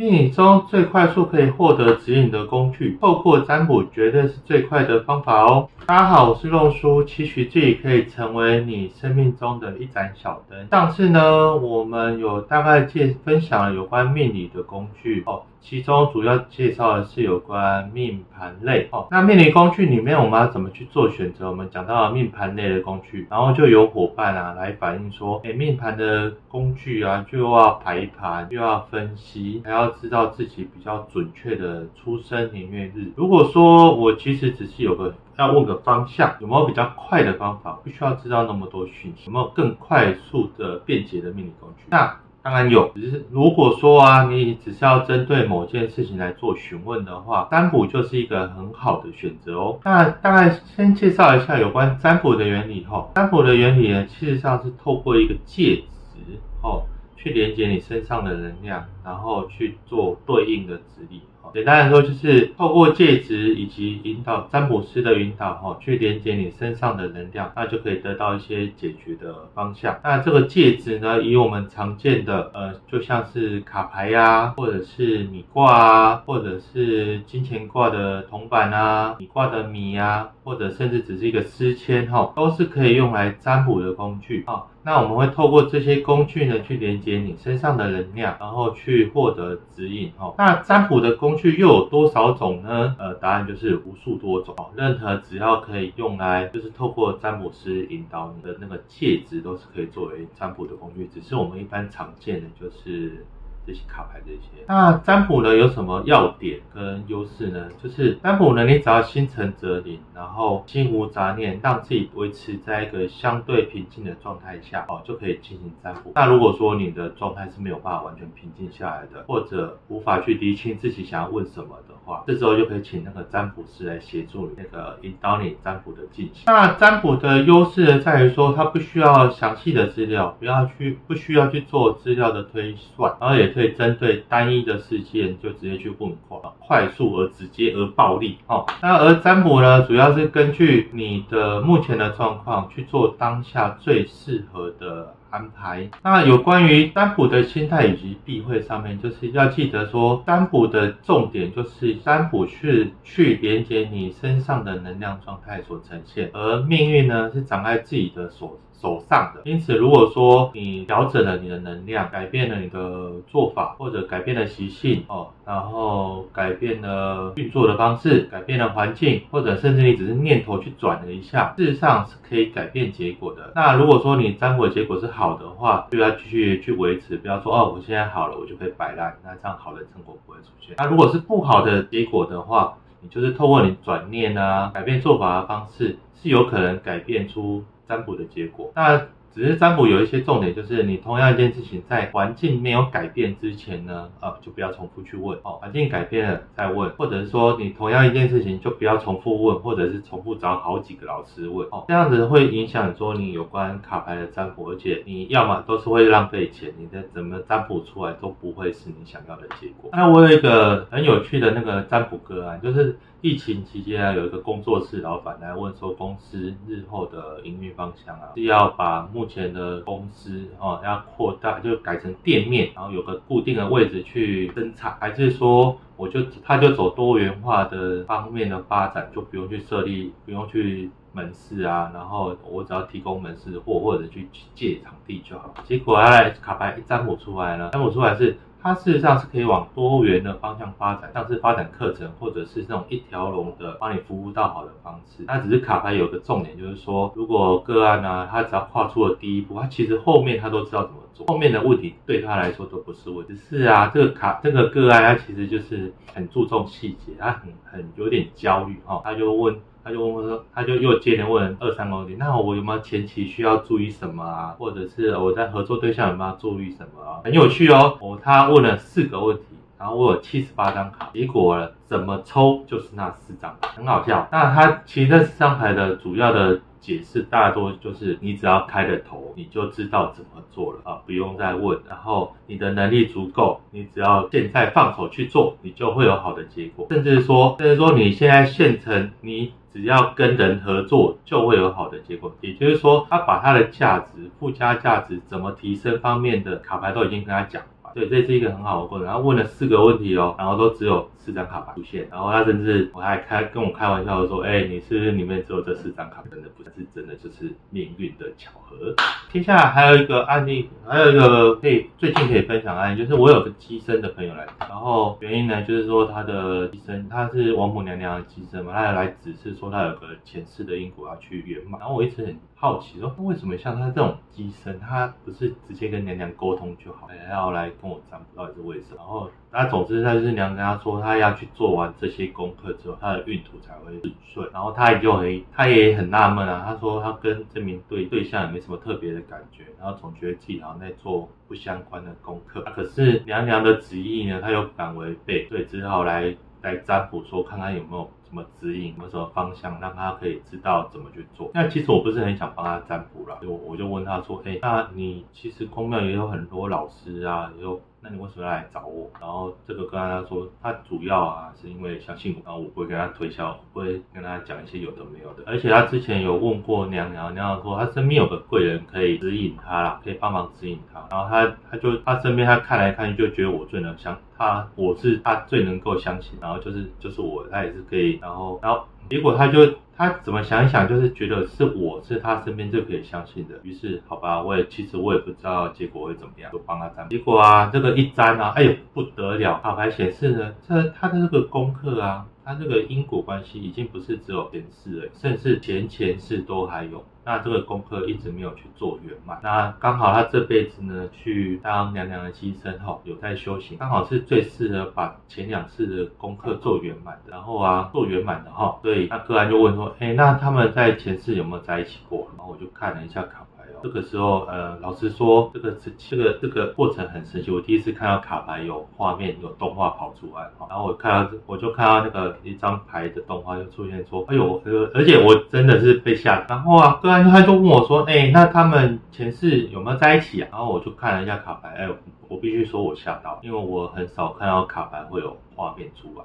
命理中最快速可以获得指引的工具，透过占卜绝对是最快的方法哦。大家好，我是肉叔，期许自己可以成为你生命中的一盏小灯。上次呢，我们有大概介分享了有关命理的工具哦。其中主要介绍的是有关命盘类哦。那命理工具里面，我们要怎么去做选择？我们讲到了命盘类的工具，然后就有伙伴啊来反映说，哎，命盘的工具啊，就要排盘，又要分析，还要知道自己比较准确的出生年月日。如果说我其实只是有个要问个方向，有没有比较快的方法？不需要知道那么多讯息，有没有更快速的便捷的命理工具？那当然有，只是如果说啊，你只是要针对某件事情来做询问的话，占卜就是一个很好的选择哦。那大概先介绍一下有关占卜的原理哈。占卜的原理呢，其实上是透过一个介质哦，去连接你身上的能量，然后去做对应的指令。简单来说，就是透过戒指以及引导占卜师的引导，哈，去连接你身上的能量，那就可以得到一些解决的方向。那这个戒指呢，以我们常见的，呃，就像是卡牌呀，或者是米卦啊，或者是金钱卦的铜板啊，米卦的米啊，或者甚至只是一个丝签，哈，都是可以用来占卜的工具，啊。那我们会透过这些工具呢，去连接你身上的能量，然后去获得指引，哈。那占卜的工工具又有多少种呢？呃，答案就是无数多种。任何只要可以用来，就是透过占卜师引导你的那个介质，都是可以作为占卜的工具。只是我们一般常见的就是。这些卡牌这些，那占卜呢有什么要点跟优势呢？就是占卜呢，你只要心诚则灵，然后心无杂念，让自己维持在一个相对平静的状态下，哦，就可以进行占卜。那如果说你的状态是没有办法完全平静下来的，或者无法去理清自己想要问什么的话，这时候就可以请那个占卜师来协助你，那个引导你占卜的进行。那占卜的优势呢，在于说它不需要详细的资料，不要去不需要去做资料的推算，然后也。可以针对单一的事件就直接去问话，快速而直接而暴力哦。那而占卜呢，主要是根据你的目前的状况去做当下最适合的安排。那有关于占卜的心态以及避讳上面，就是要记得说，占卜的重点就是占卜是去连接你身上的能量状态所呈现，而命运呢是掌在自己的手。手上的，因此如果说你调整了你的能量，改变了你的做法，或者改变了习性哦，然后改变了运作的方式，改变了环境，或者甚至你只是念头去转了一下，事实上是可以改变结果的。那如果说你占卜的结果是好的话，就要继续去维持，不要说哦，我现在好了，我就可以摆烂，那这样好的成果不会出现。那如果是不好的结果的话，你就是透过你转念啊，改变做法的方式，是有可能改变出。占卜的结果，那只是占卜有一些重点，就是你同样一件事情在环境没有改变之前呢，啊，就不要重复去问哦。环境改变了再问，或者是说你同样一件事情就不要重复问，或者是重复找好几个老师问哦，这样子会影响说你有关卡牌的占卜，而且你要么都是会浪费钱，你的怎么占卜出来都不会是你想要的结果。那我有一个很有趣的那个占卜个案，就是。疫情期间啊，有一个工作室老板来问说，公司日后的营运方向啊，是要把目目前的公司哦要扩大，就改成店面，然后有个固定的位置去生产，还是说我就他就走多元化的方面的发展，就不用去设立，不用去门市啊，然后我只要提供门市货或者去借场地就好。结果他卡牌一占卜出来了，占卜出来是。它事实上是可以往多元的方向发展，像是发展课程，或者是这种一条龙的帮你服务到好的方式。那只是卡牌有个重点，就是说，如果个案呢，他只要跨出了第一步，他其实后面他都知道怎么做，后面的问题对他来说都不是问题。是啊，这个卡这个个案，他其实就是很注重细节，他很很有点焦虑哈，他就问。他就问我说，他就又接连问二三个问题，那我有没有前期需要注意什么啊？或者是我在合作对象有没有注意什么啊？很有趣哦，我他问了四个问题，然后我有七十八张卡，结果怎么抽就是那四张，很好笑。那他其实这四张牌的主要的。解释大多就是你只要开了头，你就知道怎么做了啊，不用再问。然后你的能力足够，你只要现在放手去做，你就会有好的结果。甚至说，甚至说你现在现成，你只要跟人合作就会有好的结果。也就是说，他把他的价值、附加价值怎么提升方面的卡牌都已经跟他讲。牌。对，这是一个很好的过程。然后问了四个问题哦，然后都只有四张卡牌出现。然后他甚至我还开跟我开玩笑说，哎，你是不是里面只有这四张卡？真的不是，真的就是命运的巧合。接下来还有一个案例，还有一个可以最近可以分享案例，就是我有个机身的朋友来，然后原因呢，就是说他的机身他是王母娘娘的机身嘛，他来指示说他有个前世的因果要去圆满。然后我一直很好奇说，为什么像他这种机身，他不是直接跟娘娘沟通就好，还要来跟我占卜，到底是为什么？然后那总之他就是娘跟他说，他他要去做完这些功课之后，他的运途才会顺。然后他也就很他也很纳闷啊，他说他跟这名对对象也没什么特别的感觉，然后总觉得自己好像在做不相关的功课。可是娘娘的旨意呢，他又不敢违背，所以只好来来占卜，说看看有没有。什么指引，有什么方向，让他可以知道怎么去做。那其实我不是很想帮他占卜了，就我就问他说，哎，那你其实公庙也有很多老师啊，也有。那你为什么要来找我？然后这个跟他说，他主要啊是因为相信我，然后我不会跟他推销，会跟他讲一些有的没有的。而且他之前有问过娘娘，娘娘说他身边有个贵人可以指引他啦，可以帮忙指引他。然后他他就他身边他看来看去就觉得我最能相他，我是他最能够相信。然后就是就是我，他也是可以。然后然后结果他就。他怎么想一想，就是觉得是我是他身边最可以相信的。于是，好吧，我也其实我也不知道结果会怎么样，就帮他粘。结果啊，这个一粘啊，哎呦不得了，卡牌显示呢，这他的这个功课啊。他这个因果关系已经不是只有前世了，甚至前前世都还有。那这个功课一直没有去做圆满。那刚好他这辈子呢，去当娘娘的机身哈，有在修行，刚好是最适合把前两世的功课做圆满的。然后啊，做圆满的哈，所以那个案就问说，哎，那他们在前世有没有在一起过？然后我就看了一下卡。这个时候，呃，老实说，这个这这个这个过程很神奇。我第一次看到卡牌有画面、有动画跑出来，然后我看到，我就看到那个一张牌的动画就出现说，哎呦，而且我真的是被吓。然后啊，个人他就问我说，哎，那他们前世有没有在一起啊？然后我就看了一下卡牌，哎，我必须说我吓到，因为我很少看到卡牌会有画面出来，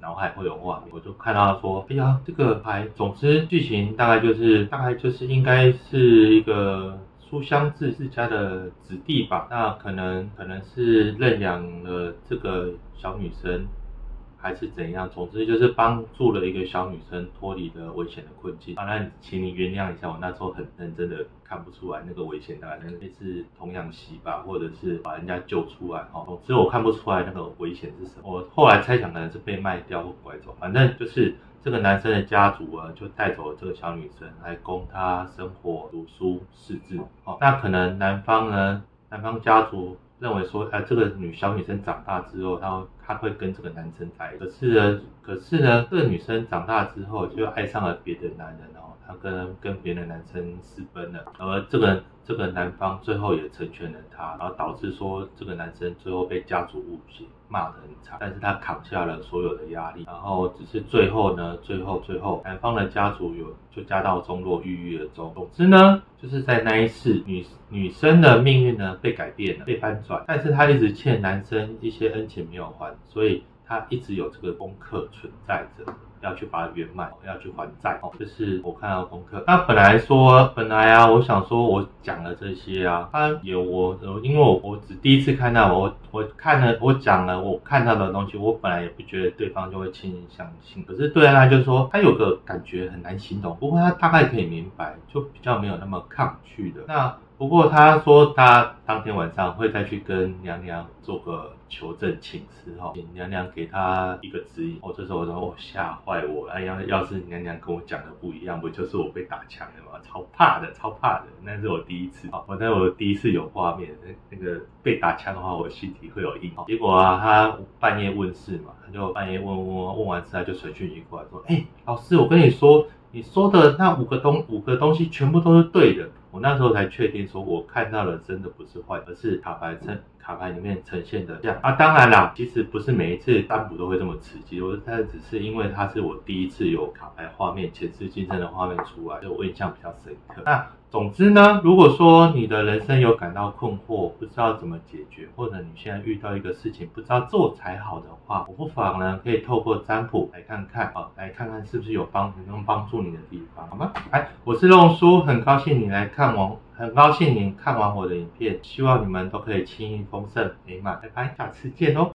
脑海会有画面，我就看到说，哎呀，这个牌，总之剧情大概就是，大概就是应该是一个书香自自家的子弟吧，那可能可能是认养了这个小女生。还是怎样？总之就是帮助了一个小女生脱离了危险的困境。当然，请你原谅一下，我那时候很认真的看不出来那个危险大概类似童养媳吧，或者是把人家救出来哈。总之我看不出来那个危险是什么。我后来猜想可能是被卖掉或拐走，反正就是这个男生的家族啊，就带走了这个小女生来供她生活、读书、识字。哦，那可能男方呢，男方家族。认为说，哎，这个女小女生长大之后，她她会跟这个男生在一起。可是呢，可是呢，这个女生长大之后就爱上了别的男人哦，她跟跟别的男生私奔了，而这个。这个男方最后也成全了她，然后导致说这个男生最后被家族误解，骂得很惨，但是他扛下了所有的压力，然后只是最后呢，最后最后男方的家族有就家道中落，郁郁而终。总之呢，就是在那一世，女女生的命运呢被改变了，被翻转，但是她一直欠男生一些恩情没有还，所以他一直有这个功课存在着。要去把它圆满，要去还债哦，这是我看到的功课。那本来说，本来啊，我想说，我讲了这些啊，他有我，因为我我只第一次看到，我我看了，我讲了我看到的东西，我本来也不觉得对方就会轻易相信。可是对他就说，他有个感觉很难形容，不过他大概可以明白，就比较没有那么抗拒的。那不过他说他当天晚上会再去跟娘娘做个。求证请示哈，请娘娘给他一个指引。哦，这时候我说哦，吓坏我！哎呀，要是娘娘跟我讲的不一样，不就是我被打枪了吗？超怕的，超怕的。那是我第一次，我在我第一次有画面，那那个被打枪的话，我心里会有阴影。结果啊，他半夜问事嘛，他就半夜问问问，问完事他就传讯息过来说，哎，老师，我跟你说，你说的那五个东五个东西全部都是对的。那时候才确定说，我看到的真的不是坏，而是卡牌呈卡牌里面呈现的这样啊。当然啦，其实不是每一次占卜都会这么刺激，我它只是因为它是我第一次有卡牌画面前世今生的画面出来，所以我印象比较深刻。那总之呢，如果说你的人生有感到困惑，不知道怎么解决，或者你现在遇到一个事情不知道做才好的话，我不妨呢可以透过占卜来看看啊，来看看是不是有帮能帮助你的地方，好吗？哎，我是龙叔，很高兴你来看。看完，很高兴您看完我的影片，希望你们都可以轻易丰盛美满。拜拜，下次见哦。